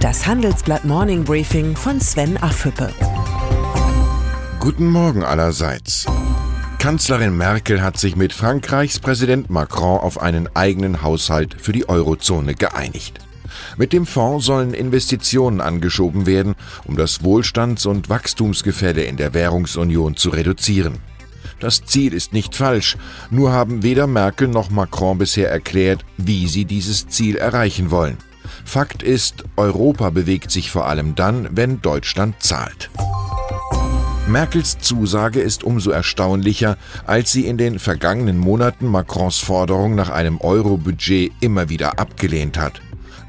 Das Handelsblatt Morning Briefing von Sven Affüppe. Guten Morgen allerseits. Kanzlerin Merkel hat sich mit Frankreichs Präsident Macron auf einen eigenen Haushalt für die Eurozone geeinigt. Mit dem Fonds sollen Investitionen angeschoben werden, um das Wohlstands- und Wachstumsgefälle in der Währungsunion zu reduzieren. Das Ziel ist nicht falsch, nur haben weder Merkel noch Macron bisher erklärt, wie sie dieses Ziel erreichen wollen. Fakt ist, Europa bewegt sich vor allem dann, wenn Deutschland zahlt. Merkels Zusage ist umso erstaunlicher, als sie in den vergangenen Monaten Macrons Forderung nach einem Euro-Budget immer wieder abgelehnt hat.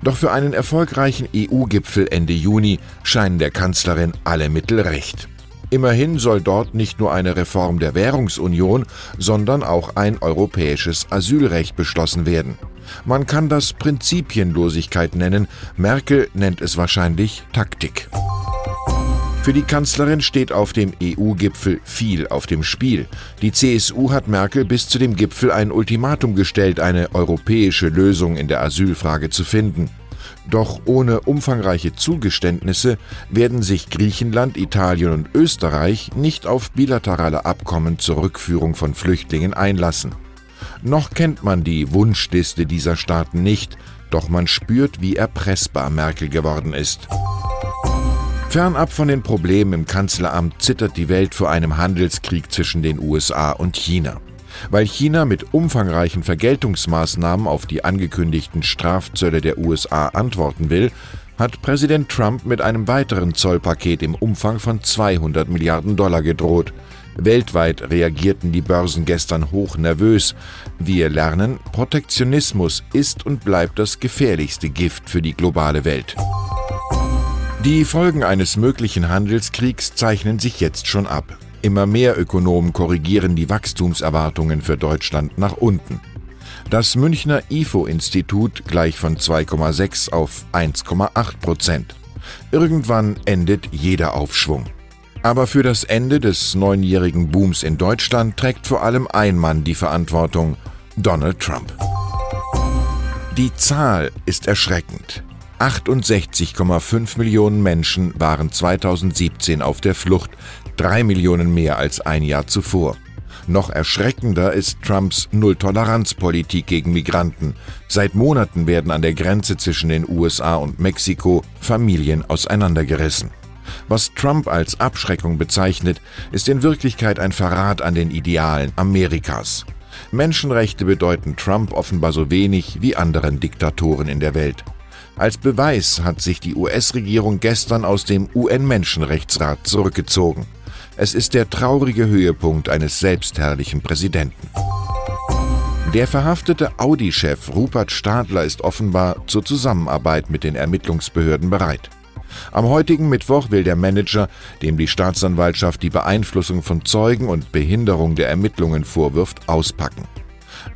Doch für einen erfolgreichen EU-Gipfel Ende Juni scheinen der Kanzlerin alle Mittel recht. Immerhin soll dort nicht nur eine Reform der Währungsunion, sondern auch ein europäisches Asylrecht beschlossen werden. Man kann das Prinzipienlosigkeit nennen, Merkel nennt es wahrscheinlich Taktik. Für die Kanzlerin steht auf dem EU-Gipfel viel auf dem Spiel. Die CSU hat Merkel bis zu dem Gipfel ein Ultimatum gestellt, eine europäische Lösung in der Asylfrage zu finden. Doch ohne umfangreiche Zugeständnisse werden sich Griechenland, Italien und Österreich nicht auf bilaterale Abkommen zur Rückführung von Flüchtlingen einlassen. Noch kennt man die Wunschliste dieser Staaten nicht, doch man spürt, wie erpressbar Merkel geworden ist. Fernab von den Problemen im Kanzleramt zittert die Welt vor einem Handelskrieg zwischen den USA und China. Weil China mit umfangreichen Vergeltungsmaßnahmen auf die angekündigten Strafzölle der USA antworten will, hat Präsident Trump mit einem weiteren Zollpaket im Umfang von 200 Milliarden Dollar gedroht. Weltweit reagierten die Börsen gestern hoch nervös. Wir lernen, Protektionismus ist und bleibt das gefährlichste Gift für die globale Welt. Die Folgen eines möglichen Handelskriegs zeichnen sich jetzt schon ab. Immer mehr Ökonomen korrigieren die Wachstumserwartungen für Deutschland nach unten. Das Münchner IFO-Institut gleich von 2,6 auf 1,8 Prozent. Irgendwann endet jeder Aufschwung. Aber für das Ende des neunjährigen Booms in Deutschland trägt vor allem ein Mann die Verantwortung, Donald Trump. Die Zahl ist erschreckend. 68,5 Millionen Menschen waren 2017 auf der Flucht, drei Millionen mehr als ein Jahr zuvor. Noch erschreckender ist Trumps Null-Toleranz-Politik gegen Migranten. Seit Monaten werden an der Grenze zwischen den USA und Mexiko Familien auseinandergerissen. Was Trump als Abschreckung bezeichnet, ist in Wirklichkeit ein Verrat an den Idealen Amerikas. Menschenrechte bedeuten Trump offenbar so wenig wie anderen Diktatoren in der Welt. Als Beweis hat sich die US-Regierung gestern aus dem UN-Menschenrechtsrat zurückgezogen. Es ist der traurige Höhepunkt eines selbstherrlichen Präsidenten. Der verhaftete Audi-Chef Rupert Stadler ist offenbar zur Zusammenarbeit mit den Ermittlungsbehörden bereit. Am heutigen Mittwoch will der Manager, dem die Staatsanwaltschaft die Beeinflussung von Zeugen und Behinderung der Ermittlungen vorwirft, auspacken.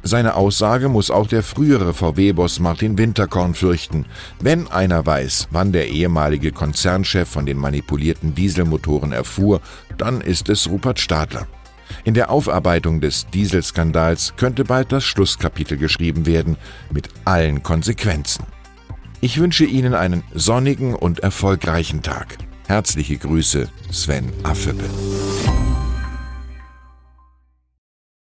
Seine Aussage muss auch der frühere VW-Boss Martin Winterkorn fürchten. Wenn einer weiß, wann der ehemalige Konzernchef von den manipulierten Dieselmotoren erfuhr, dann ist es Rupert Stadler. In der Aufarbeitung des Dieselskandals könnte bald das Schlusskapitel geschrieben werden, mit allen Konsequenzen. Ich wünsche Ihnen einen sonnigen und erfolgreichen Tag. Herzliche Grüße, Sven Affüppe.